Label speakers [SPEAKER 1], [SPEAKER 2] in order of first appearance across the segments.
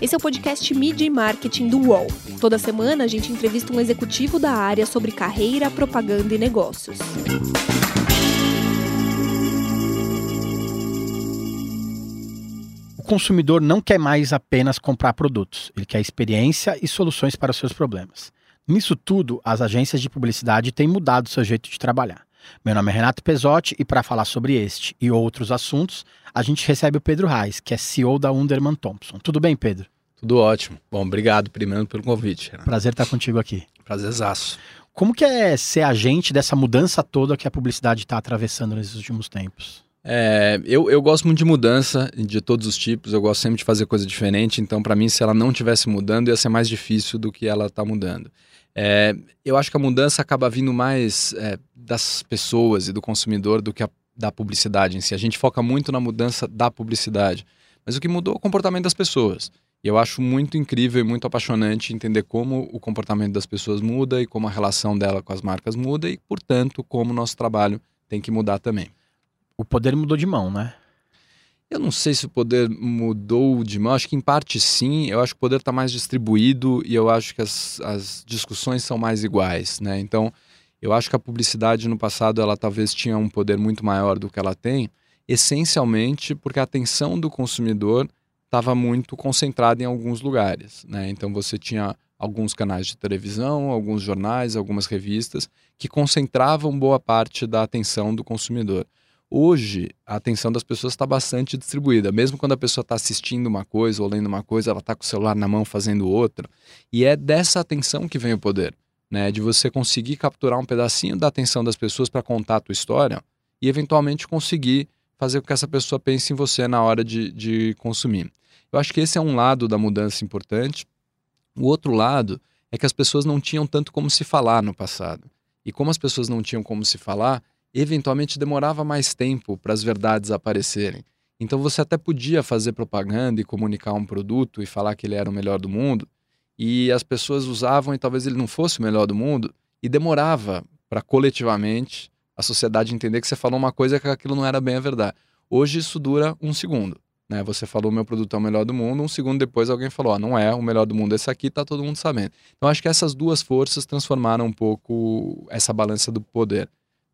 [SPEAKER 1] Esse é o podcast Media e Marketing do UOL. Toda semana a gente entrevista um executivo da área sobre carreira, propaganda e negócios.
[SPEAKER 2] O consumidor não quer mais apenas comprar produtos, ele quer experiência e soluções para os seus problemas. Nisso tudo, as agências de publicidade têm mudado seu jeito de trabalhar. Meu nome é Renato Pesotti e para falar sobre este e outros assuntos, a gente recebe o Pedro Reis, que é CEO da Underman Thompson. Tudo bem, Pedro?
[SPEAKER 3] Tudo ótimo. Bom, obrigado primeiro pelo convite. Renato.
[SPEAKER 2] Prazer estar contigo aqui.
[SPEAKER 3] Prazerzaço.
[SPEAKER 2] Como que é ser agente dessa mudança toda que a publicidade está atravessando nesses últimos tempos?
[SPEAKER 3] É, eu, eu gosto muito de mudança, de todos os tipos, eu gosto sempre de fazer coisa diferente, então para mim se ela não tivesse mudando ia ser mais difícil do que ela está mudando. É, eu acho que a mudança acaba vindo mais é, das pessoas e do consumidor do que a, da publicidade em si. A gente foca muito na mudança da publicidade, mas o que mudou é o comportamento das pessoas. E eu acho muito incrível e muito apaixonante entender como o comportamento das pessoas muda e como a relação dela com as marcas muda e, portanto, como o nosso trabalho tem que mudar também.
[SPEAKER 2] O poder mudou de mão, né?
[SPEAKER 3] Eu não sei se o poder mudou de mão, acho que em parte sim, eu acho que o poder está mais distribuído e eu acho que as, as discussões são mais iguais, né? Então, eu acho que a publicidade no passado ela talvez tinha um poder muito maior do que ela tem, essencialmente porque a atenção do consumidor estava muito concentrada em alguns lugares, né? Então você tinha alguns canais de televisão, alguns jornais, algumas revistas que concentravam boa parte da atenção do consumidor. Hoje, a atenção das pessoas está bastante distribuída. Mesmo quando a pessoa está assistindo uma coisa ou lendo uma coisa, ela está com o celular na mão fazendo outra. E é dessa atenção que vem o poder. Né? De você conseguir capturar um pedacinho da atenção das pessoas para contar a tua história e, eventualmente, conseguir fazer com que essa pessoa pense em você na hora de, de consumir. Eu acho que esse é um lado da mudança importante. O outro lado é que as pessoas não tinham tanto como se falar no passado. E como as pessoas não tinham como se falar, eventualmente demorava mais tempo para as verdades aparecerem. Então você até podia fazer propaganda e comunicar um produto e falar que ele era o melhor do mundo, e as pessoas usavam e talvez ele não fosse o melhor do mundo, e demorava para coletivamente a sociedade entender que você falou uma coisa que aquilo não era bem a verdade. Hoje isso dura um segundo. Né? Você falou meu produto é o melhor do mundo, um segundo depois alguém falou, ah, não é o melhor do mundo esse aqui, tá todo mundo sabendo. Então acho que essas duas forças transformaram um pouco essa balança do poder.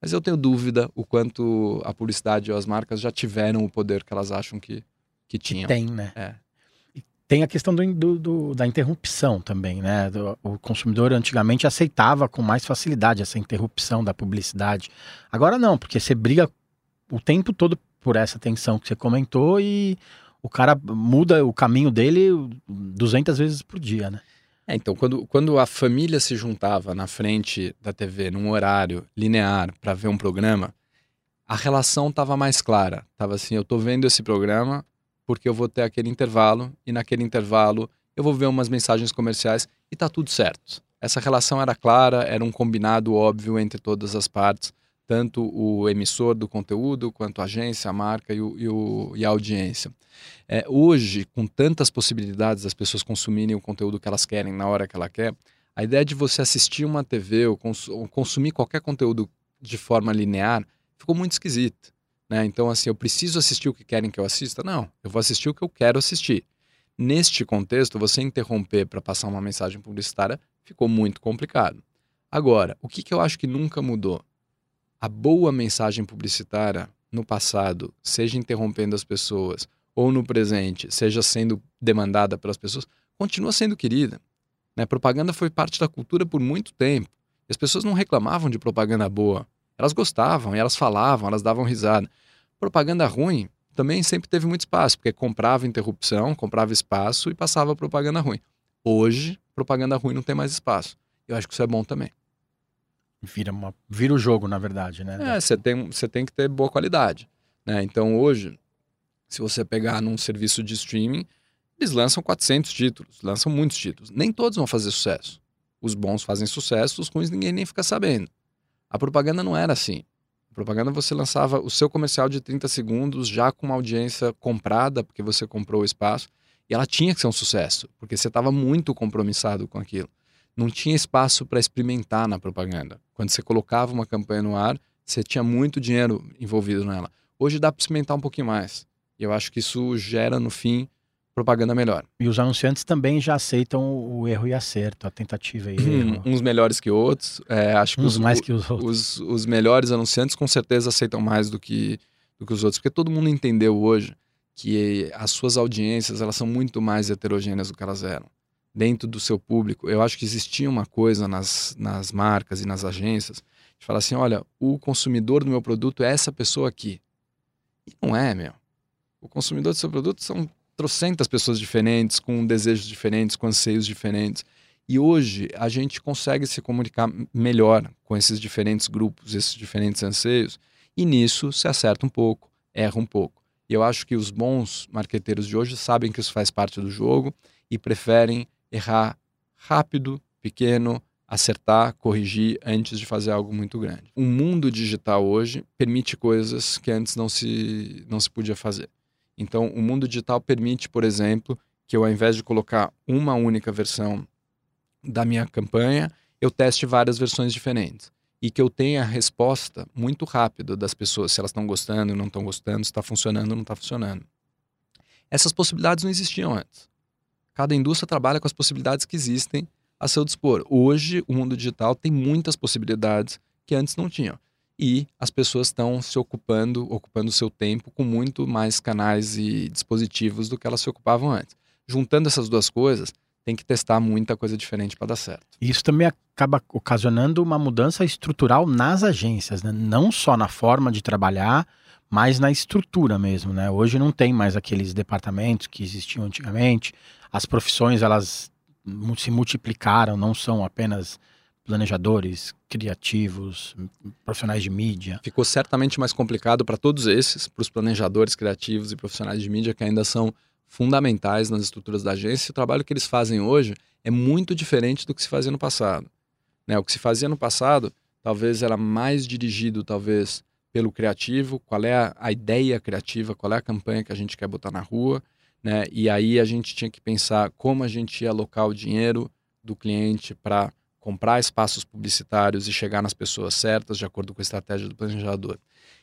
[SPEAKER 3] Mas eu tenho dúvida o quanto a publicidade ou as marcas já tiveram o poder que elas acham que, que tinham.
[SPEAKER 2] Tem, né?
[SPEAKER 3] É.
[SPEAKER 2] tem a questão do, do, do, da interrupção também, né? o consumidor antigamente aceitava com mais facilidade essa interrupção da publicidade. Agora não, porque você briga o tempo todo por essa tensão que você comentou e o cara muda o caminho dele 200 vezes por dia, né?
[SPEAKER 3] É, então, quando, quando a família se juntava na frente da TV num horário linear para ver um programa, a relação estava mais clara. Tava assim, eu estou vendo esse programa porque eu vou ter aquele intervalo e naquele intervalo eu vou ver umas mensagens comerciais e tá tudo certo. Essa relação era clara, era um combinado óbvio entre todas as partes, tanto o emissor do conteúdo quanto a agência, a marca e, o, e, o, e a audiência. É, hoje, com tantas possibilidades das pessoas consumirem o conteúdo que elas querem na hora que ela quer, a ideia de você assistir uma TV ou, cons ou consumir qualquer conteúdo de forma linear ficou muito esquisita. Né? Então, assim, eu preciso assistir o que querem que eu assista? Não, eu vou assistir o que eu quero assistir. Neste contexto, você interromper para passar uma mensagem publicitária ficou muito complicado. Agora, o que, que eu acho que nunca mudou? A boa mensagem publicitária no passado, seja interrompendo as pessoas ou no presente, seja sendo demandada pelas pessoas, continua sendo querida. Né? Propaganda foi parte da cultura por muito tempo. E as pessoas não reclamavam de propaganda boa. Elas gostavam, elas falavam, elas davam risada. Propaganda ruim também sempre teve muito espaço, porque comprava interrupção, comprava espaço e passava propaganda ruim. Hoje, propaganda ruim não tem mais espaço. Eu acho que isso é bom também.
[SPEAKER 2] Vira, uma, vira o jogo, na verdade, né?
[SPEAKER 3] É, você tem, você tem que ter boa qualidade. Né? Então, hoje, se você pegar num serviço de streaming, eles lançam 400 títulos, lançam muitos títulos. Nem todos vão fazer sucesso. Os bons fazem sucesso, os ruins ninguém nem fica sabendo. A propaganda não era assim. A propaganda você lançava o seu comercial de 30 segundos já com uma audiência comprada, porque você comprou o espaço, e ela tinha que ser um sucesso, porque você estava muito compromissado com aquilo. Não tinha espaço para experimentar na propaganda. Quando você colocava uma campanha no ar, você tinha muito dinheiro envolvido nela. Hoje dá para experimentar um pouquinho mais. E eu acho que isso gera, no fim, propaganda melhor.
[SPEAKER 2] E os anunciantes também já aceitam o erro e acerto, a tentativa e erro.
[SPEAKER 3] Uns melhores que outros. É, acho que
[SPEAKER 2] Uns
[SPEAKER 3] os,
[SPEAKER 2] mais que os outros.
[SPEAKER 3] os, os melhores anunciantes com certeza aceitam mais do que, do que os outros, porque todo mundo entendeu hoje que as suas audiências elas são muito mais heterogêneas do que elas eram. Dentro do seu público, eu acho que existia uma coisa nas, nas marcas e nas agências de falar assim: olha, o consumidor do meu produto é essa pessoa aqui. E não é, meu. O consumidor do seu produto são trocentas pessoas diferentes, com desejos diferentes, com anseios diferentes. E hoje a gente consegue se comunicar melhor com esses diferentes grupos, esses diferentes anseios, e nisso se acerta um pouco, erra um pouco. E eu acho que os bons marqueteiros de hoje sabem que isso faz parte do jogo e preferem errar rápido, pequeno, acertar, corrigir antes de fazer algo muito grande. O mundo digital hoje permite coisas que antes não se, não se podia fazer. Então, o mundo digital permite, por exemplo, que eu, ao invés de colocar uma única versão da minha campanha, eu teste várias versões diferentes. E que eu tenha a resposta muito rápida das pessoas, se elas estão gostando, não estão gostando, se está funcionando ou não está funcionando. Essas possibilidades não existiam antes. Cada indústria trabalha com as possibilidades que existem a seu dispor. Hoje, o mundo digital tem muitas possibilidades que antes não tinham e as pessoas estão se ocupando, ocupando o seu tempo com muito mais canais e dispositivos do que elas se ocupavam antes. Juntando essas duas coisas, tem que testar muita coisa diferente para dar certo.
[SPEAKER 2] Isso também acaba ocasionando uma mudança estrutural nas agências, né? não só na forma de trabalhar, mas na estrutura mesmo. Né? Hoje não tem mais aqueles departamentos que existiam antigamente. As profissões elas se multiplicaram, não são apenas planejadores, criativos, profissionais de mídia.
[SPEAKER 3] Ficou certamente mais complicado para todos esses, para os planejadores criativos e profissionais de mídia que ainda são fundamentais nas estruturas da agência. O trabalho que eles fazem hoje é muito diferente do que se fazia no passado. Né? O que se fazia no passado talvez era mais dirigido, talvez, pelo criativo, qual é a, a ideia criativa, qual é a campanha que a gente quer botar na rua, né? E aí a gente tinha que pensar como a gente ia alocar o dinheiro do cliente para comprar espaços publicitários e chegar nas pessoas certas de acordo com a estratégia do planejador.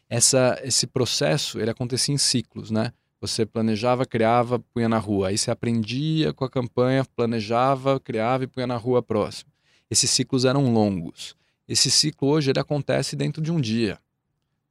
[SPEAKER 3] Essa, esse processo ele acontecia em ciclos, né? Você planejava, criava, punha na rua. Aí você aprendia com a campanha, planejava, criava e punha na rua próximo. Esses ciclos eram longos. Esse ciclo hoje ele acontece dentro de um dia.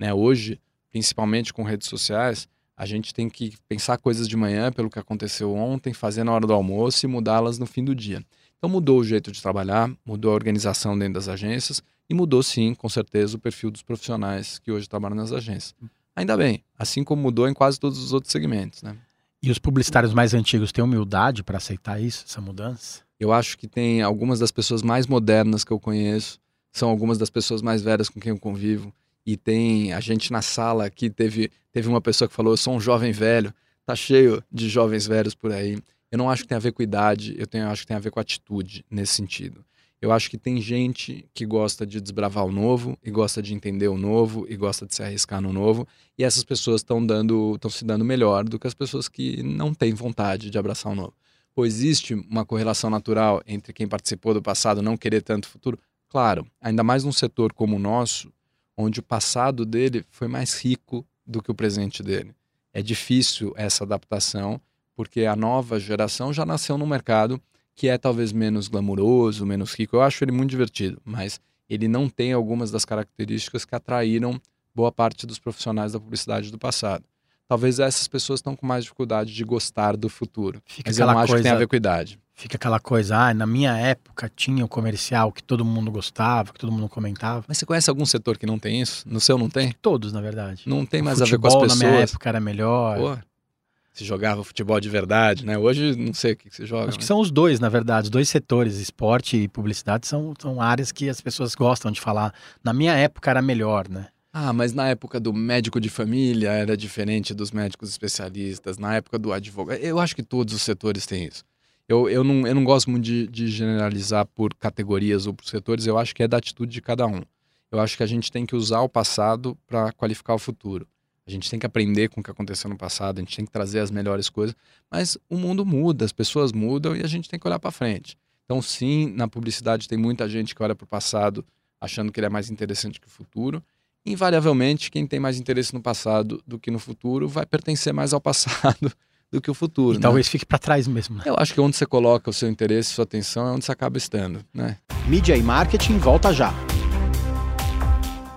[SPEAKER 3] Né? Hoje, principalmente com redes sociais, a gente tem que pensar coisas de manhã pelo que aconteceu ontem, fazer na hora do almoço e mudá-las no fim do dia. Então mudou o jeito de trabalhar, mudou a organização dentro das agências e mudou sim, com certeza, o perfil dos profissionais que hoje trabalham nas agências. Ainda bem, assim como mudou em quase todos os outros segmentos, né?
[SPEAKER 2] E os publicitários mais antigos têm humildade para aceitar isso, essa mudança?
[SPEAKER 3] Eu acho que tem algumas das pessoas mais modernas que eu conheço, são algumas das pessoas mais velhas com quem eu convivo. E tem a gente na sala aqui, teve, teve uma pessoa que falou: Eu sou um jovem velho, tá cheio de jovens velhos por aí. Eu não acho que tem a ver com idade, eu, tenho, eu acho que tem a ver com atitude nesse sentido. Eu acho que tem gente que gosta de desbravar o novo e gosta de entender o novo e gosta de se arriscar no novo, e essas pessoas estão dando, estão se dando melhor do que as pessoas que não têm vontade de abraçar o novo. Pois existe uma correlação natural entre quem participou do passado não querer tanto futuro? Claro, ainda mais num setor como o nosso, onde o passado dele foi mais rico do que o presente dele. É difícil essa adaptação porque a nova geração já nasceu no mercado que é talvez menos glamuroso, menos rico. Eu acho ele muito divertido, mas ele não tem algumas das características que atraíram boa parte dos profissionais da publicidade do passado. Talvez essas pessoas estão com mais dificuldade de gostar do futuro. Fica mas eu não acho coisa, que tem a ver com idade.
[SPEAKER 2] Fica aquela coisa, ah, na minha época tinha o comercial que todo mundo gostava, que todo mundo comentava.
[SPEAKER 3] Mas você conhece algum setor que não tem isso? No seu não tem?
[SPEAKER 2] Todos, na verdade.
[SPEAKER 3] Não tem mais a ver com as pessoas.
[SPEAKER 2] na minha época era melhor.
[SPEAKER 3] Pô, se jogava futebol de verdade, né? Hoje não sei o que, se joga.
[SPEAKER 2] Acho que são os dois, na verdade, os dois setores, esporte e publicidade, são, são áreas que as pessoas gostam de falar. Na minha época era melhor, né?
[SPEAKER 3] Ah, mas na época do médico de família era diferente dos médicos especialistas, na época do advogado. Eu acho que todos os setores têm isso. Eu, eu, não, eu não gosto muito de, de generalizar por categorias ou por setores, eu acho que é da atitude de cada um. Eu acho que a gente tem que usar o passado para qualificar o futuro. A gente tem que aprender com o que aconteceu no passado, a gente tem que trazer as melhores coisas, mas o mundo muda, as pessoas mudam e a gente tem que olhar para frente. Então, sim, na publicidade tem muita gente que olha para o passado achando que ele é mais interessante que o futuro. Invariavelmente, quem tem mais interesse no passado do que no futuro vai pertencer mais ao passado do que o futuro.
[SPEAKER 2] E
[SPEAKER 3] né?
[SPEAKER 2] talvez fique para trás mesmo. Né?
[SPEAKER 3] Eu acho que onde você coloca o seu interesse, sua atenção, é onde você acaba estando. Né?
[SPEAKER 2] Mídia e marketing volta já.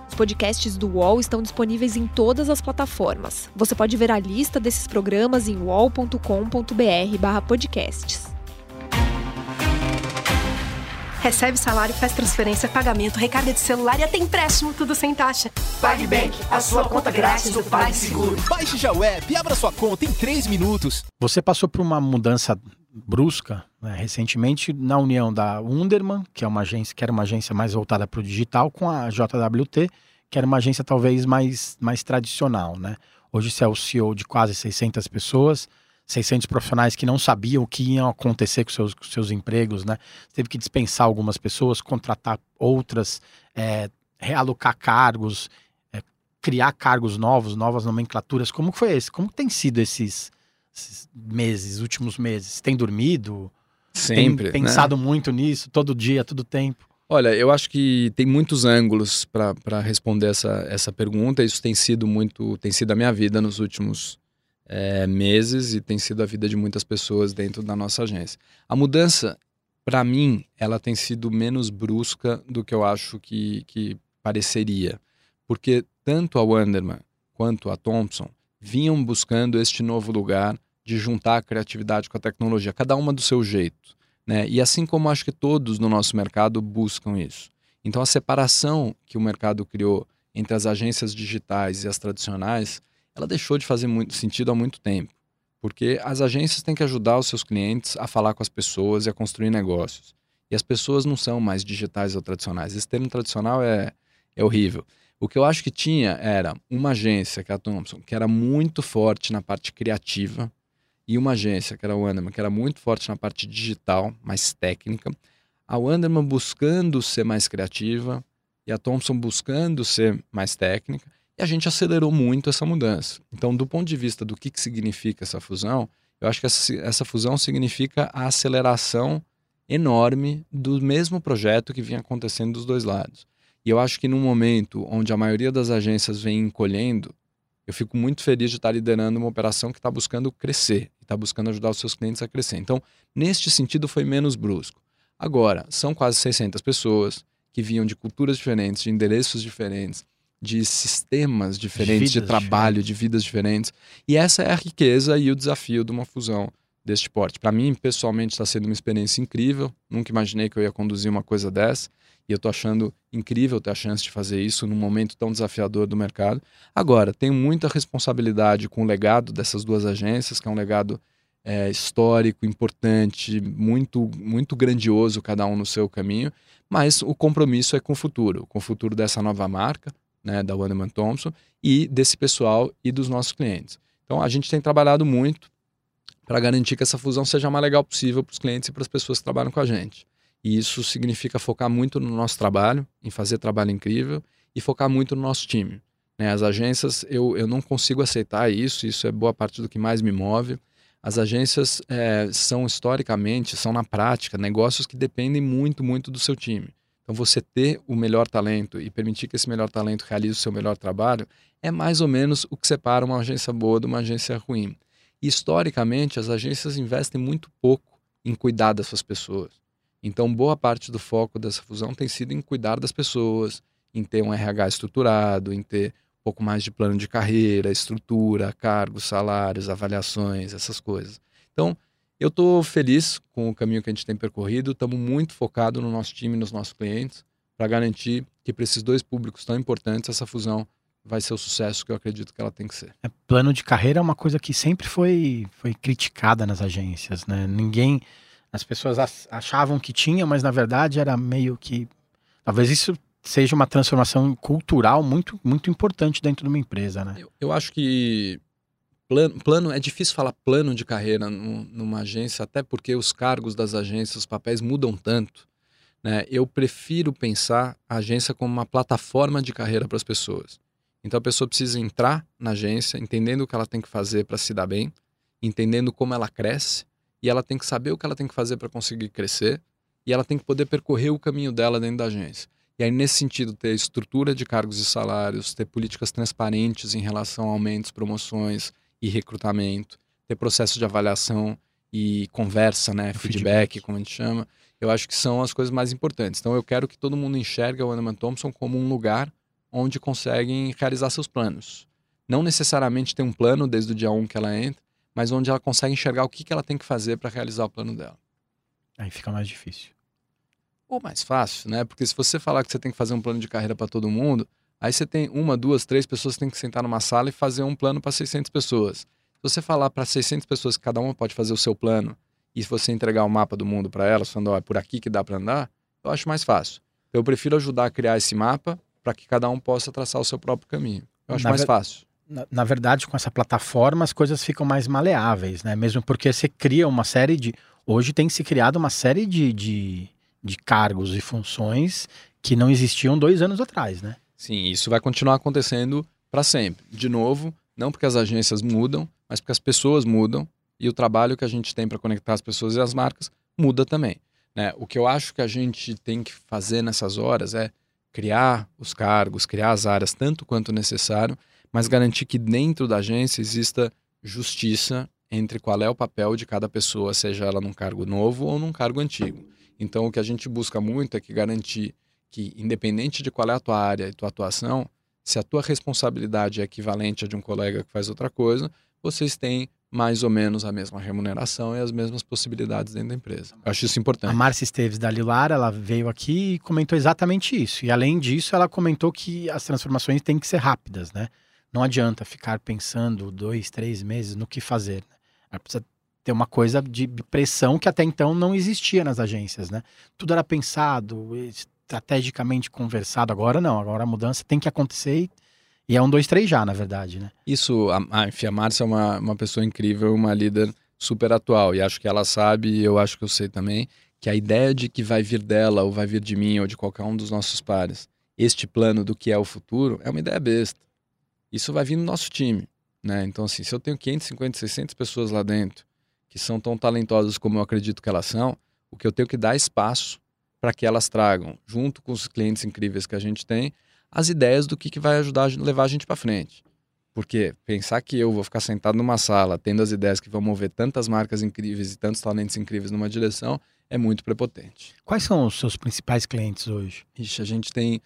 [SPEAKER 1] Os podcasts do UOL estão disponíveis em todas as plataformas. Você pode ver a lista desses programas em uol.com.br/podcasts.
[SPEAKER 4] Recebe salário, faz transferência, pagamento, recarga de celular e até empréstimo, tudo sem taxa.
[SPEAKER 5] PagBank, a sua conta grátis do PagSeguro.
[SPEAKER 6] Baixe já o app e abra sua conta em 3 minutos.
[SPEAKER 2] Você passou por uma mudança brusca né, recentemente na união da Underman, que é uma agência que era uma agência mais voltada para o digital, com a JWT, que era uma agência talvez mais, mais tradicional, né? Hoje você é o CEO de quase 600 pessoas, 600 profissionais que não sabiam o que ia acontecer com seus, com seus empregos, né? Teve que dispensar algumas pessoas, contratar outras, é, realocar cargos, é, criar cargos novos, novas nomenclaturas. Como foi esse? Como tem sido esses, esses meses, últimos meses? Tem dormido?
[SPEAKER 3] Sempre.
[SPEAKER 2] Tem pensado né? muito nisso, todo dia, todo tempo?
[SPEAKER 3] Olha, eu acho que tem muitos ângulos para responder essa, essa pergunta. Isso tem sido muito, tem sido a minha vida nos últimos é, meses e tem sido a vida de muitas pessoas dentro da nossa agência. A mudança, para mim, ela tem sido menos brusca do que eu acho que, que pareceria, porque tanto a Wanderman quanto a Thompson vinham buscando este novo lugar de juntar a criatividade com a tecnologia, cada uma do seu jeito. Né? E assim como acho que todos no nosso mercado buscam isso. Então a separação que o mercado criou entre as agências digitais e as tradicionais, ela deixou de fazer muito sentido há muito tempo. Porque as agências têm que ajudar os seus clientes a falar com as pessoas e a construir negócios. E as pessoas não são mais digitais ou tradicionais. Esse termo tradicional é, é horrível. O que eu acho que tinha era uma agência, que é a Thompson, que era muito forte na parte criativa, e uma agência, que era a Wanderman, que era muito forte na parte digital, mais técnica. A Wanderman buscando ser mais criativa e a Thompson buscando ser mais técnica. E a gente acelerou muito essa mudança. Então, do ponto de vista do que, que significa essa fusão, eu acho que essa, essa fusão significa a aceleração enorme do mesmo projeto que vinha acontecendo dos dois lados. E eu acho que num momento onde a maioria das agências vem encolhendo, eu fico muito feliz de estar liderando uma operação que está buscando crescer, está buscando ajudar os seus clientes a crescer. Então, neste sentido, foi menos brusco. Agora, são quase 600 pessoas que vinham de culturas diferentes, de endereços diferentes, de sistemas diferentes de, de trabalho, diferentes. de vidas diferentes. E essa é a riqueza e o desafio de uma fusão deste porte. Para mim, pessoalmente, está sendo uma experiência incrível. Nunca imaginei que eu ia conduzir uma coisa dessa. E eu estou achando incrível ter a chance de fazer isso num momento tão desafiador do mercado. Agora, tenho muita responsabilidade com o legado dessas duas agências, que é um legado é, histórico, importante, muito, muito grandioso, cada um no seu caminho. Mas o compromisso é com o futuro, com o futuro dessa nova marca, né, da Wanderman Thompson, e desse pessoal e dos nossos clientes. Então, a gente tem trabalhado muito para garantir que essa fusão seja a mais legal possível para os clientes e para as pessoas que trabalham com a gente. E isso significa focar muito no nosso trabalho, em fazer trabalho incrível e focar muito no nosso time. Né? As agências, eu, eu não consigo aceitar isso, isso é boa parte do que mais me move. As agências é, são historicamente, são na prática, negócios que dependem muito, muito do seu time. Então, você ter o melhor talento e permitir que esse melhor talento realize o seu melhor trabalho é mais ou menos o que separa uma agência boa de uma agência ruim. E, historicamente, as agências investem muito pouco em cuidar das suas pessoas. Então, boa parte do foco dessa fusão tem sido em cuidar das pessoas, em ter um RH estruturado, em ter um pouco mais de plano de carreira, estrutura, cargos, salários, avaliações, essas coisas. Então, eu estou feliz com o caminho que a gente tem percorrido, estamos muito focados no nosso time, nos nossos clientes, para garantir que para esses dois públicos tão importantes essa fusão vai ser o sucesso que eu acredito que ela tem que ser.
[SPEAKER 2] É, plano de carreira é uma coisa que sempre foi, foi criticada nas agências, né? Ninguém as pessoas achavam que tinha, mas na verdade era meio que. Talvez isso seja uma transformação cultural muito, muito importante dentro de uma empresa, né?
[SPEAKER 3] Eu, eu acho que plano, plano é difícil falar plano de carreira numa agência, até porque os cargos das agências, os papéis mudam tanto. Né? Eu prefiro pensar a agência como uma plataforma de carreira para as pessoas. Então a pessoa precisa entrar na agência, entendendo o que ela tem que fazer para se dar bem, entendendo como ela cresce e ela tem que saber o que ela tem que fazer para conseguir crescer e ela tem que poder percorrer o caminho dela dentro da agência. E aí, nesse sentido, ter estrutura de cargos e salários, ter políticas transparentes em relação a aumentos, promoções e recrutamento, ter processo de avaliação e conversa, né, feedback, feedback, como a gente chama, eu acho que são as coisas mais importantes. Então eu quero que todo mundo enxergue o Anderman Thompson como um lugar onde conseguem realizar seus planos. Não necessariamente ter um plano desde o dia 1 que ela entra, mas onde ela consegue enxergar o que, que ela tem que fazer para realizar o plano dela.
[SPEAKER 2] Aí fica mais difícil.
[SPEAKER 3] Ou mais fácil, né? Porque se você falar que você tem que fazer um plano de carreira para todo mundo, aí você tem uma, duas, três pessoas que tem que sentar numa sala e fazer um plano para 600 pessoas. Se você falar para 600 pessoas que cada uma pode fazer o seu plano e se você entregar o mapa do mundo para elas, falando, ó, é por aqui que dá para andar, eu acho mais fácil. Então, eu prefiro ajudar a criar esse mapa para que cada um possa traçar o seu próprio caminho. Eu acho na mais ver... fácil.
[SPEAKER 2] Na, na, verdade, com essa plataforma, as coisas ficam mais maleáveis, né? Mesmo porque você cria uma série de. Hoje tem se criado uma série de, de, de cargos e funções que não existiam dois anos atrás, né?
[SPEAKER 3] Sim, isso vai continuar acontecendo para sempre. De novo, não porque as agências mudam, mas porque as pessoas mudam e o trabalho que a gente tem para conectar as pessoas e as marcas muda também. Né? O que eu acho que a gente tem que fazer nessas horas é criar os cargos, criar as áreas tanto quanto necessário, mas garantir que dentro da agência exista justiça entre qual é o papel de cada pessoa, seja ela num cargo novo ou num cargo antigo. Então, o que a gente busca muito é que garantir que, independente de qual é a tua área e tua atuação, se a tua responsabilidade é equivalente a de um colega que faz outra coisa, vocês têm mais ou menos a mesma remuneração e as mesmas possibilidades dentro da empresa. Eu acho isso importante.
[SPEAKER 2] A Márcia Esteves da Lilar, ela veio aqui e comentou exatamente isso. E além disso, ela comentou que as transformações têm que ser rápidas, né? Não adianta ficar pensando dois, três meses no que fazer. Né? Ela precisa ter uma coisa de pressão que até então não existia nas agências, né? Tudo era pensado, estrategicamente conversado. Agora não, agora a mudança tem que acontecer e e é um, dois, três já, na verdade, né?
[SPEAKER 3] Isso, a, a, a Márcia é uma, uma pessoa incrível, uma líder super atual. E acho que ela sabe, e eu acho que eu sei também, que a ideia de que vai vir dela, ou vai vir de mim, ou de qualquer um dos nossos pares, este plano do que é o futuro, é uma ideia besta. Isso vai vir no nosso time, né? Então, assim, se eu tenho 550, 600 pessoas lá dentro, que são tão talentosas como eu acredito que elas são, o que eu tenho que dar espaço para que elas tragam, junto com os clientes incríveis que a gente tem, as ideias do que, que vai ajudar a levar a gente para frente. Porque pensar que eu vou ficar sentado numa sala tendo as ideias que vão mover tantas marcas incríveis e tantos talentos incríveis numa direção é muito prepotente.
[SPEAKER 2] Quais são os seus principais clientes hoje?
[SPEAKER 3] Ixi, a gente tem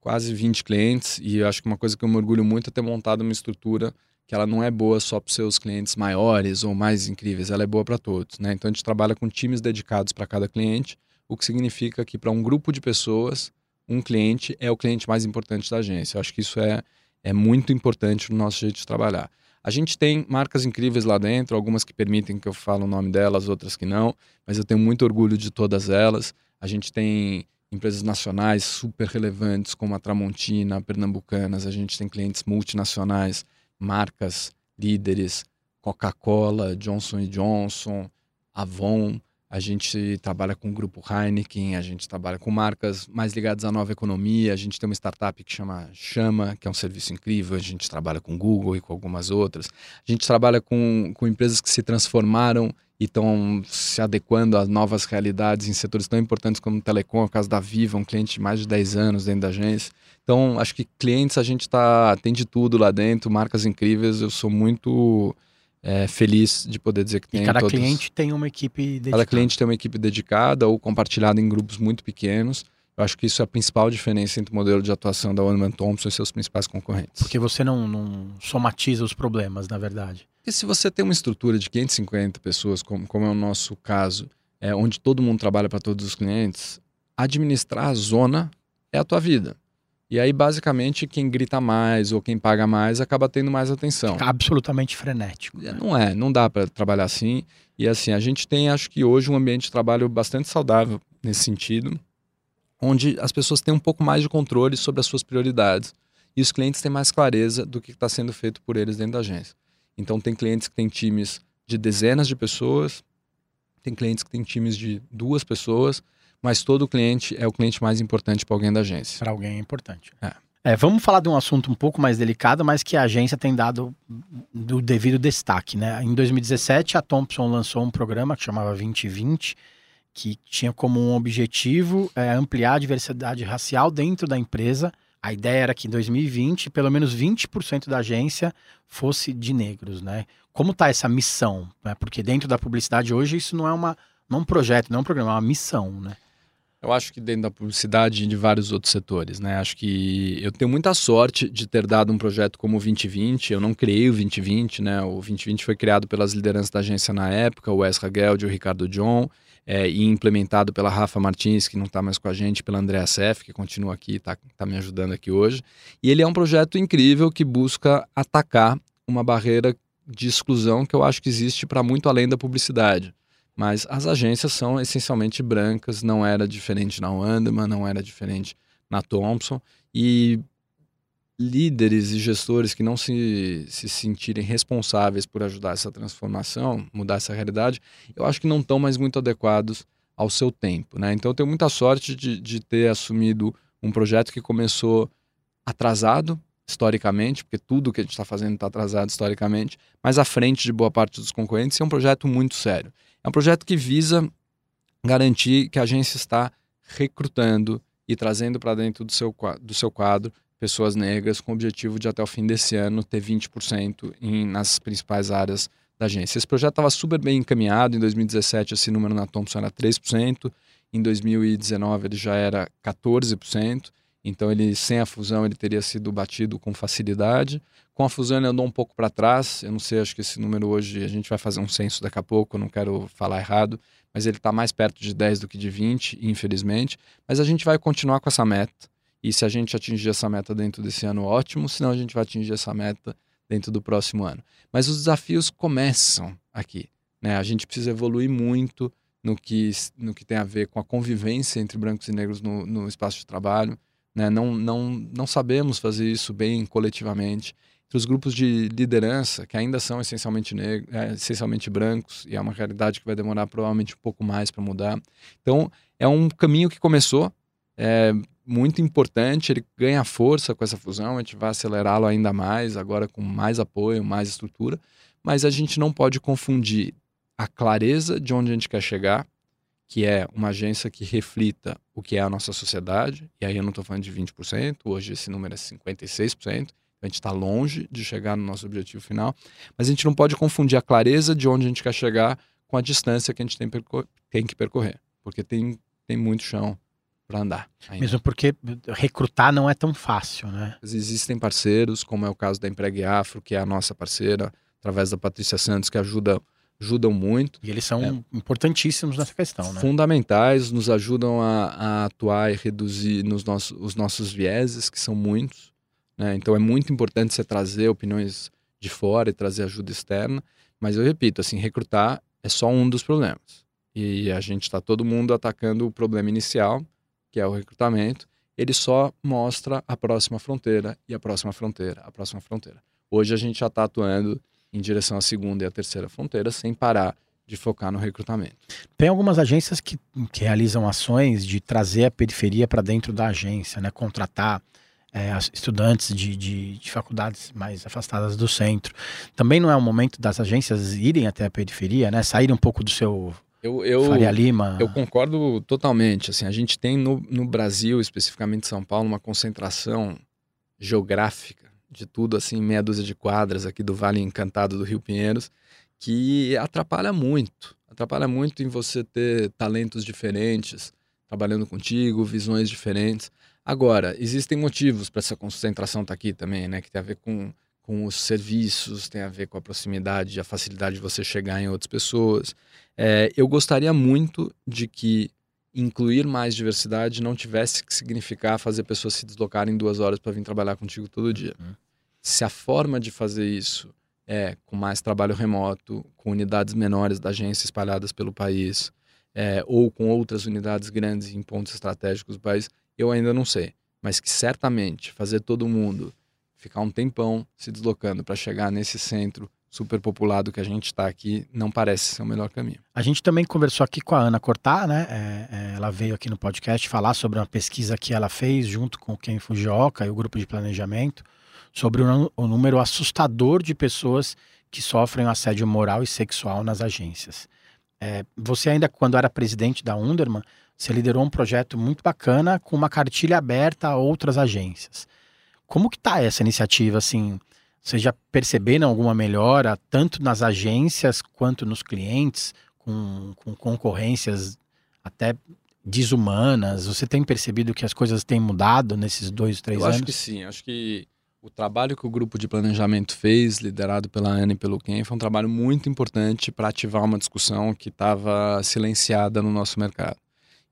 [SPEAKER 3] quase 20 clientes e eu acho que uma coisa que eu me orgulho muito é ter montado uma estrutura que ela não é boa só para seus clientes maiores ou mais incríveis, ela é boa para todos. Né? Então a gente trabalha com times dedicados para cada cliente, o que significa que para um grupo de pessoas um cliente é o cliente mais importante da agência. Eu acho que isso é, é muito importante no nosso jeito de trabalhar. A gente tem marcas incríveis lá dentro, algumas que permitem que eu fale o nome delas, outras que não, mas eu tenho muito orgulho de todas elas. A gente tem empresas nacionais super relevantes como a Tramontina, a Pernambucanas, a gente tem clientes multinacionais, marcas líderes, Coca-Cola, Johnson Johnson, Avon, a gente trabalha com o grupo Heineken, a gente trabalha com marcas mais ligadas à nova economia. A gente tem uma startup que chama Chama, que é um serviço incrível. A gente trabalha com Google e com algumas outras. A gente trabalha com, com empresas que se transformaram e estão se adequando a novas realidades em setores tão importantes como o telecom, o caso da Viva, um cliente de mais de 10 anos dentro da agência. Então, acho que clientes a gente tá, tem de tudo lá dentro, marcas incríveis. Eu sou muito é, feliz de poder dizer que tem.
[SPEAKER 2] E cada todos... cliente tem uma equipe dedicada.
[SPEAKER 3] Cada cliente tem uma equipe dedicada ou compartilhada em grupos muito pequenos. Eu acho que isso é a principal diferença entre o modelo de atuação da One Thompson e seus principais concorrentes.
[SPEAKER 2] Porque você não, não somatiza os problemas, na verdade.
[SPEAKER 3] E se você tem uma estrutura de 550 pessoas, como, como é o nosso caso, é, onde todo mundo trabalha para todos os clientes, administrar a zona é a tua vida. E aí, basicamente, quem grita mais ou quem paga mais acaba tendo mais atenção.
[SPEAKER 2] Fica absolutamente frenético.
[SPEAKER 3] Né? Não é, não dá para trabalhar assim. E assim, a gente tem, acho que hoje, um ambiente de trabalho bastante saudável nesse sentido, onde as pessoas têm um pouco mais de controle sobre as suas prioridades. E os clientes têm mais clareza do que está sendo feito por eles dentro da agência. Então, tem clientes que têm times de dezenas de pessoas, tem clientes que têm times de duas pessoas mas todo cliente é o cliente mais importante para alguém da agência.
[SPEAKER 2] Para alguém é importante. É. É, vamos falar de um assunto um pouco mais delicado, mas que a agência tem dado do devido destaque. Né? Em 2017, a Thompson lançou um programa que chamava 2020, que tinha como um objetivo é, ampliar a diversidade racial dentro da empresa A ideia era que em 2020, pelo menos 20% da agência fosse de negros, né? Como está essa missão? Né? Porque dentro da publicidade hoje isso não é uma, não é um projeto, não é um programa, é uma missão, né?
[SPEAKER 3] Eu acho que dentro da publicidade e de vários outros setores, né? Acho que eu tenho muita sorte de ter dado um projeto como o 2020. Eu não criei o 2020, né? O 2020 foi criado pelas lideranças da agência na época, o Ezra Geld e o Ricardo John, é, e implementado pela Rafa Martins, que não está mais com a gente, pela Andrea Sef, que continua aqui, está tá me ajudando aqui hoje. E ele é um projeto incrível que busca atacar uma barreira de exclusão que eu acho que existe para muito além da publicidade. Mas as agências são essencialmente brancas, não era diferente na Wandman, não era diferente na Thompson. E líderes e gestores que não se, se sentirem responsáveis por ajudar essa transformação, mudar essa realidade, eu acho que não estão mais muito adequados ao seu tempo. Né? Então eu tenho muita sorte de, de ter assumido um projeto que começou atrasado, historicamente, porque tudo que a gente está fazendo está atrasado historicamente, mas à frente de boa parte dos concorrentes, é um projeto muito sério. É um projeto que visa garantir que a agência está recrutando e trazendo para dentro do seu, do seu quadro pessoas negras com o objetivo de até o fim desse ano ter 20% em, nas principais áreas da agência. Esse projeto estava super bem encaminhado, em 2017 esse número na Thompson era 3%, em 2019 ele já era 14%, então ele sem a fusão ele teria sido batido com facilidade. Com a fusão ele andou um pouco para trás. Eu não sei, acho que esse número hoje a gente vai fazer um censo daqui a pouco, eu não quero falar errado, mas ele está mais perto de 10 do que de 20, infelizmente. Mas a gente vai continuar com essa meta. E se a gente atingir essa meta dentro desse ano, ótimo. Senão a gente vai atingir essa meta dentro do próximo ano. Mas os desafios começam aqui. Né? A gente precisa evoluir muito no que, no que tem a ver com a convivência entre brancos e negros no, no espaço de trabalho né? Não, não, não sabemos fazer isso bem coletivamente. Entre os grupos de liderança, que ainda são essencialmente, negros, é, essencialmente brancos, e é uma realidade que vai demorar provavelmente um pouco mais para mudar. Então, é um caminho que começou, é muito importante, ele ganha força com essa fusão, a gente vai acelerá-lo ainda mais, agora com mais apoio, mais estrutura, mas a gente não pode confundir a clareza de onde a gente quer chegar que é uma agência que reflita o que é a nossa sociedade, e aí eu não estou falando de 20%, hoje esse número é 56%, a gente está longe de chegar no nosso objetivo final, mas a gente não pode confundir a clareza de onde a gente quer chegar com a distância que a gente tem, tem que percorrer, porque tem, tem muito chão para andar.
[SPEAKER 2] Ainda. Mesmo porque recrutar não é tão fácil, né?
[SPEAKER 3] Existem parceiros, como é o caso da Empregue Afro, que é a nossa parceira, através da Patrícia Santos, que ajuda ajudam muito.
[SPEAKER 2] E eles são é, importantíssimos nessa questão, né?
[SPEAKER 3] Fundamentais, nos ajudam a, a atuar e reduzir nos nossos, os nossos vieses, que são muitos. Né? Então é muito importante você trazer opiniões de fora e trazer ajuda externa. Mas eu repito, assim, recrutar é só um dos problemas. E a gente está todo mundo atacando o problema inicial, que é o recrutamento. Ele só mostra a próxima fronteira e a próxima fronteira, a próxima fronteira. Hoje a gente já está atuando em direção à segunda e à terceira fronteira, sem parar de focar no recrutamento.
[SPEAKER 2] Tem algumas agências que, que realizam ações de trazer a periferia para dentro da agência, né? contratar é, estudantes de, de, de, faculdades mais afastadas do centro. Também não é o momento das agências irem até a periferia, né? sair um pouco do seu
[SPEAKER 3] eu, eu,
[SPEAKER 2] Faria Lima.
[SPEAKER 3] Eu concordo totalmente. Assim, a gente tem no, no Brasil, especificamente São Paulo, uma concentração geográfica de tudo, assim, meia dúzia de quadras aqui do Vale Encantado do Rio Pinheiros, que atrapalha muito. Atrapalha muito em você ter talentos diferentes trabalhando contigo, visões diferentes. Agora, existem motivos para essa concentração estar tá aqui também, né? Que tem a ver com, com os serviços, tem a ver com a proximidade, a facilidade de você chegar em outras pessoas. É, eu gostaria muito de que incluir mais diversidade não tivesse que significar fazer pessoas se deslocarem duas horas para vir trabalhar contigo todo dia. Uhum. Se a forma de fazer isso é com mais trabalho remoto, com unidades menores da agência espalhadas pelo país, é, ou com outras unidades grandes em pontos estratégicos do país, eu ainda não sei. Mas que certamente fazer todo mundo ficar um tempão se deslocando para chegar nesse centro super populado que a gente está aqui, não parece ser o melhor caminho.
[SPEAKER 2] A gente também conversou aqui com a Ana Cortá, né? É, é, ela veio aqui no podcast falar sobre uma pesquisa que ela fez junto com Ken Fujioka e o grupo de planejamento sobre o, o número assustador de pessoas que sofrem assédio moral e sexual nas agências. É, você ainda, quando era presidente da Underman, você liderou um projeto muito bacana com uma cartilha aberta a outras agências. Como que está essa iniciativa, assim? Vocês já perceberam alguma melhora, tanto nas agências quanto nos clientes, com, com concorrências até desumanas? Você tem percebido que as coisas têm mudado nesses dois, três
[SPEAKER 3] Eu
[SPEAKER 2] anos?
[SPEAKER 3] acho que sim. Acho que o trabalho que o grupo de planejamento fez, liderado pela Ana e pelo Ken, foi um trabalho muito importante para ativar uma discussão que estava silenciada no nosso mercado.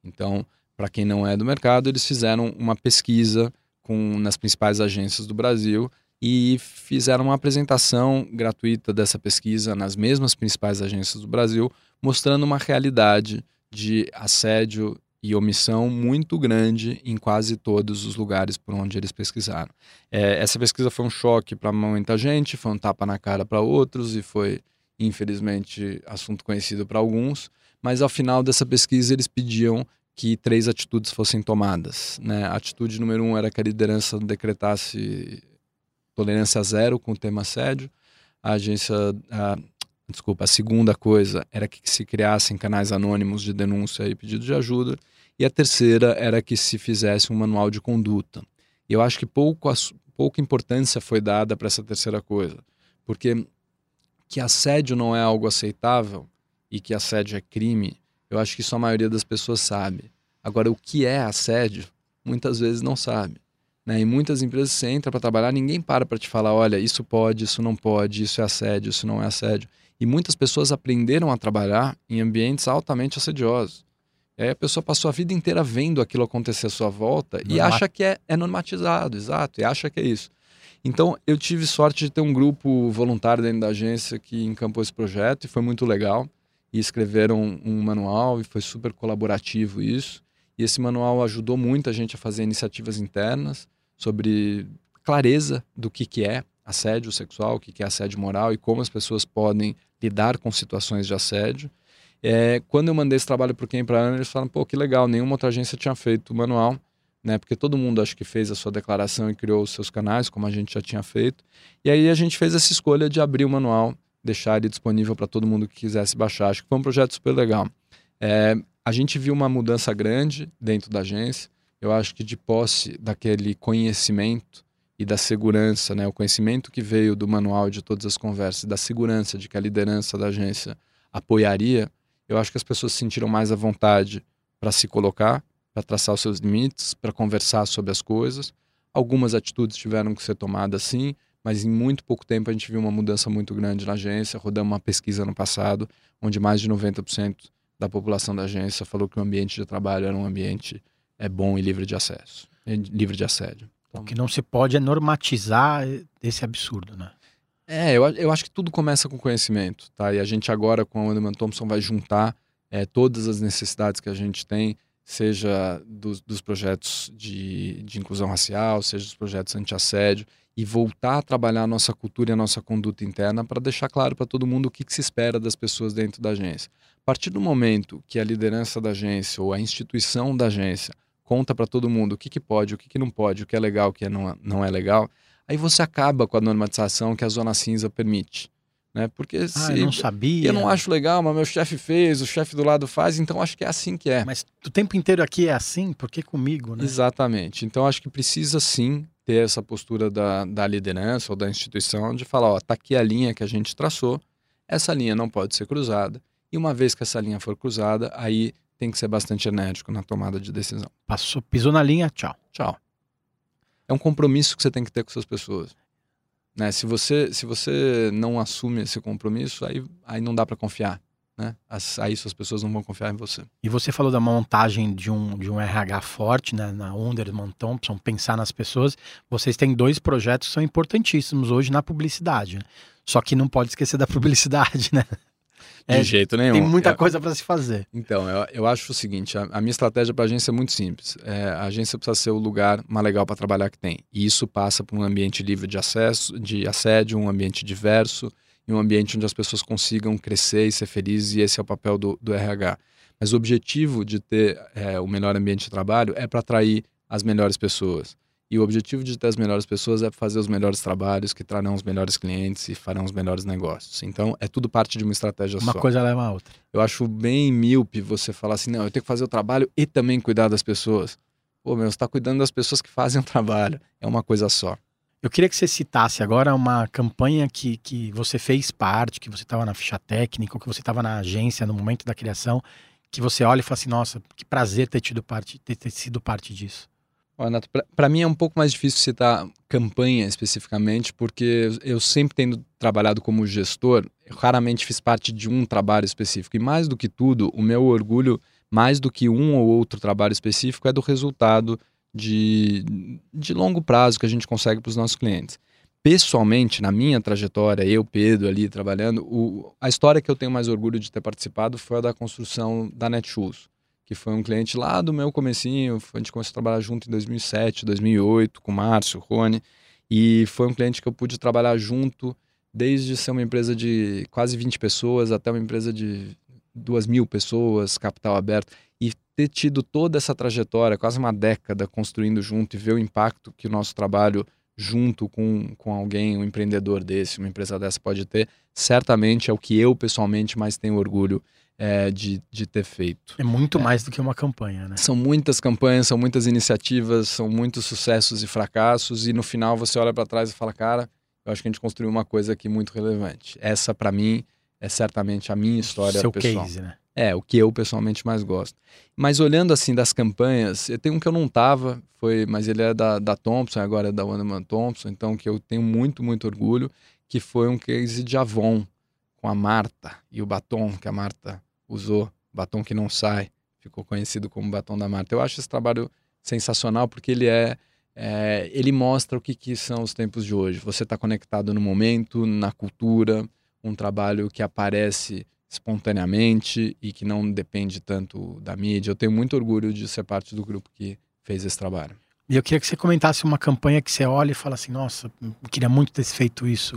[SPEAKER 3] Então, para quem não é do mercado, eles fizeram uma pesquisa com, nas principais agências do Brasil e fizeram uma apresentação gratuita dessa pesquisa nas mesmas principais agências do Brasil, mostrando uma realidade de assédio e omissão muito grande em quase todos os lugares por onde eles pesquisaram. É, essa pesquisa foi um choque para muita gente, foi um tapa na cara para outros e foi, infelizmente, assunto conhecido para alguns. Mas ao final dessa pesquisa eles pediam que três atitudes fossem tomadas. Né? A atitude número um era que a liderança decretasse tolerância zero com o tema assédio. A agência, a, desculpa, a segunda coisa era que se criassem canais anônimos de denúncia e pedido de ajuda. E a terceira era que se fizesse um manual de conduta. E eu acho que pouco, pouca importância foi dada para essa terceira coisa, porque que assédio não é algo aceitável e que assédio é crime, eu acho que isso a maioria das pessoas sabe. Agora, o que é assédio, muitas vezes não sabe. Né? Em muitas empresas você entra para trabalhar, ninguém para para te falar, olha, isso pode, isso não pode, isso é assédio, isso não é assédio. E muitas pessoas aprenderam a trabalhar em ambientes altamente assediosos. E aí a pessoa passou a vida inteira vendo aquilo acontecer à sua volta e acha que é, é normatizado, exato, e acha que é isso. Então eu tive sorte de ter um grupo voluntário dentro da agência que encampou esse projeto e foi muito legal. E escreveram um manual e foi super colaborativo isso. E esse manual ajudou muito a gente a fazer iniciativas internas sobre clareza do que, que é assédio sexual, o que, que é assédio moral e como as pessoas podem lidar com situações de assédio. É, quando eu mandei esse trabalho para quem para Ana, eles falaram, pô, que legal, nenhuma outra agência tinha feito o manual, né? Porque todo mundo acho que fez a sua declaração e criou os seus canais, como a gente já tinha feito. E aí a gente fez essa escolha de abrir o manual, deixar ele disponível para todo mundo que quisesse baixar. Acho que foi um projeto super legal. É, a gente viu uma mudança grande dentro da agência. Eu acho que de posse daquele conhecimento e da segurança, né? O conhecimento que veio do manual de todas as conversas, da segurança de que a liderança da agência apoiaria, eu acho que as pessoas se sentiram mais à vontade para se colocar, para traçar os seus limites, para conversar sobre as coisas. Algumas atitudes tiveram que ser tomadas sim, mas em muito pouco tempo a gente viu uma mudança muito grande na agência. Rodamos uma pesquisa no passado, onde mais de 90% da população da agência falou que o ambiente de trabalho era um ambiente é bom e livre de acesso, livre de assédio.
[SPEAKER 2] Então, o que não se pode é normatizar esse absurdo, né?
[SPEAKER 3] É, eu, eu acho que tudo começa com conhecimento, tá? E a gente agora com a Wonderman Thompson vai juntar é, todas as necessidades que a gente tem, seja dos, dos projetos de, de inclusão racial, seja dos projetos anti-assédio, e voltar a trabalhar a nossa cultura e a nossa conduta interna para deixar claro para todo mundo o que, que, se espera das pessoas dentro da agência. A partir do momento que a liderança da agência ou a instituição da agência conta para todo mundo o que, que pode, o que, que não pode, o que é legal, o que não, não é legal, aí você acaba com a normatização que a zona cinza permite. Né? Porque
[SPEAKER 2] ah,
[SPEAKER 3] se
[SPEAKER 2] eu não sabia.
[SPEAKER 3] eu não acho legal, mas meu chefe fez, o chefe do lado faz, então acho que é assim que é.
[SPEAKER 2] Mas o tempo inteiro aqui é assim, por que comigo, né?
[SPEAKER 3] Exatamente. Então acho que precisa sim ter essa postura da, da liderança ou da instituição de falar, ó, tá aqui a linha que a gente traçou, essa linha não pode ser cruzada, e uma vez que essa linha for cruzada, aí tem que ser bastante enérgico na tomada de decisão.
[SPEAKER 2] Passou, pisou na linha, tchau.
[SPEAKER 3] Tchau. É um compromisso que você tem que ter com suas pessoas. Né? Se, você, se você não assume esse compromisso, aí, aí não dá para confiar. Né? As, aí suas pessoas não vão confiar em você.
[SPEAKER 2] E você falou da montagem de um, de um RH forte né, na Underman Thompson, pensar nas pessoas. Vocês têm dois projetos que são importantíssimos hoje na publicidade. Né? Só que não pode esquecer da publicidade, né?
[SPEAKER 3] De é, jeito nenhum.
[SPEAKER 2] Tem muita coisa para se fazer.
[SPEAKER 3] Então, eu, eu acho o seguinte: a, a minha estratégia para a agência é muito simples. É, a agência precisa ser o lugar mais legal para trabalhar que tem. E isso passa por um ambiente livre de acesso, de assédio, um ambiente diverso e um ambiente onde as pessoas consigam crescer e ser felizes. E esse é o papel do, do RH. Mas o objetivo de ter é, o melhor ambiente de trabalho é para atrair as melhores pessoas. E o objetivo de ter as melhores pessoas é fazer os melhores trabalhos, que trarão os melhores clientes e farão os melhores negócios. Então, é tudo parte de uma estratégia
[SPEAKER 2] uma
[SPEAKER 3] só.
[SPEAKER 2] Uma coisa leva a outra.
[SPEAKER 3] Eu acho bem míope você falar assim, não, eu tenho que fazer o trabalho e também cuidar das pessoas. Pô, meu, você está cuidando das pessoas que fazem o trabalho. É uma coisa só.
[SPEAKER 2] Eu queria que você citasse agora uma campanha que, que você fez parte, que você estava na ficha técnica, ou que você estava na agência no momento da criação, que você olha e fala assim, nossa, que prazer ter tido parte, ter, ter sido parte disso.
[SPEAKER 3] Renato, para mim é um pouco mais difícil citar campanha especificamente, porque eu sempre tendo trabalhado como gestor, eu raramente fiz parte de um trabalho específico. E mais do que tudo, o meu orgulho, mais do que um ou outro trabalho específico, é do resultado de, de longo prazo que a gente consegue para os nossos clientes. Pessoalmente, na minha trajetória, eu, Pedro, ali trabalhando, o, a história que eu tenho mais orgulho de ter participado foi a da construção da Netshoes, que foi um cliente lá do meu comecinho, a gente começou a trabalhar junto em 2007, 2008, com o Márcio, Rony, e foi um cliente que eu pude trabalhar junto desde ser uma empresa de quase 20 pessoas até uma empresa de duas mil pessoas, capital aberto e ter tido toda essa trajetória, quase uma década construindo junto e ver o impacto que o nosso trabalho junto com, com alguém, um empreendedor desse, uma empresa dessa pode ter, certamente é o que eu pessoalmente mais tenho orgulho é, de, de ter feito.
[SPEAKER 2] É muito é. mais do que uma campanha, né?
[SPEAKER 3] São muitas campanhas, são muitas iniciativas, são muitos sucessos e fracassos, e no final você olha para trás e fala, cara, eu acho que a gente construiu uma coisa aqui muito relevante. Essa, para mim, é certamente a minha história
[SPEAKER 2] Seu
[SPEAKER 3] pessoal.
[SPEAKER 2] case, né?
[SPEAKER 3] É, o que eu pessoalmente mais gosto. Mas olhando assim das campanhas, eu tenho um que eu não tava, foi, mas ele é da, da Thompson, agora é da Wonderman Thompson, então que eu tenho muito, muito orgulho, que foi um case de Avon com a Marta e o batom que a Marta usou, batom que não sai, ficou conhecido como batom da Marta. Eu acho esse trabalho sensacional porque ele é, é ele mostra o que, que são os tempos de hoje. Você está conectado no momento, na cultura, um trabalho que aparece espontaneamente e que não depende tanto da mídia. Eu tenho muito orgulho de ser parte do grupo que fez esse trabalho.
[SPEAKER 2] E eu queria que você comentasse uma campanha que você olha e fala assim: nossa, eu queria muito ter feito isso.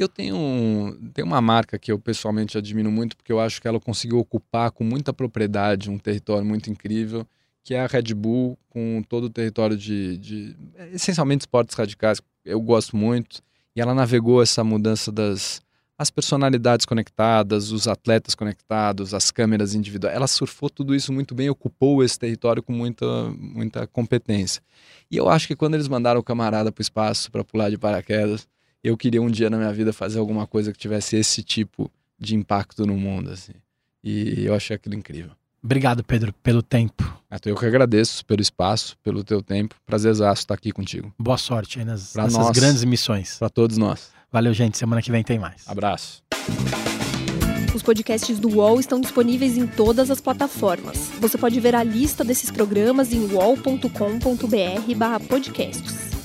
[SPEAKER 3] Eu tenho, tenho uma marca que eu pessoalmente admiro muito, porque eu acho que ela conseguiu ocupar com muita propriedade um território muito incrível, que é a Red Bull, com todo o território de, de essencialmente esportes radicais. Eu gosto muito. E ela navegou essa mudança das, as personalidades conectadas, os atletas conectados, as câmeras individuais. Ela surfou tudo isso muito bem, ocupou esse território com muita, muita competência. E eu acho que quando eles mandaram o camarada para o espaço para pular de paraquedas, eu queria um dia na minha vida fazer alguma coisa que tivesse esse tipo de impacto no mundo, assim. E eu achei aquilo incrível.
[SPEAKER 2] Obrigado, Pedro, pelo tempo.
[SPEAKER 3] Eu que agradeço pelo espaço, pelo teu tempo. Prazerzaço estar aqui contigo.
[SPEAKER 2] Boa sorte aí nas, nessas nós, grandes missões.
[SPEAKER 3] Para todos nós.
[SPEAKER 2] Valeu, gente. Semana que vem tem mais.
[SPEAKER 3] Abraço.
[SPEAKER 1] Os podcasts do UOL estão disponíveis em todas as plataformas. Você pode ver a lista desses programas em wall.com.br/podcasts.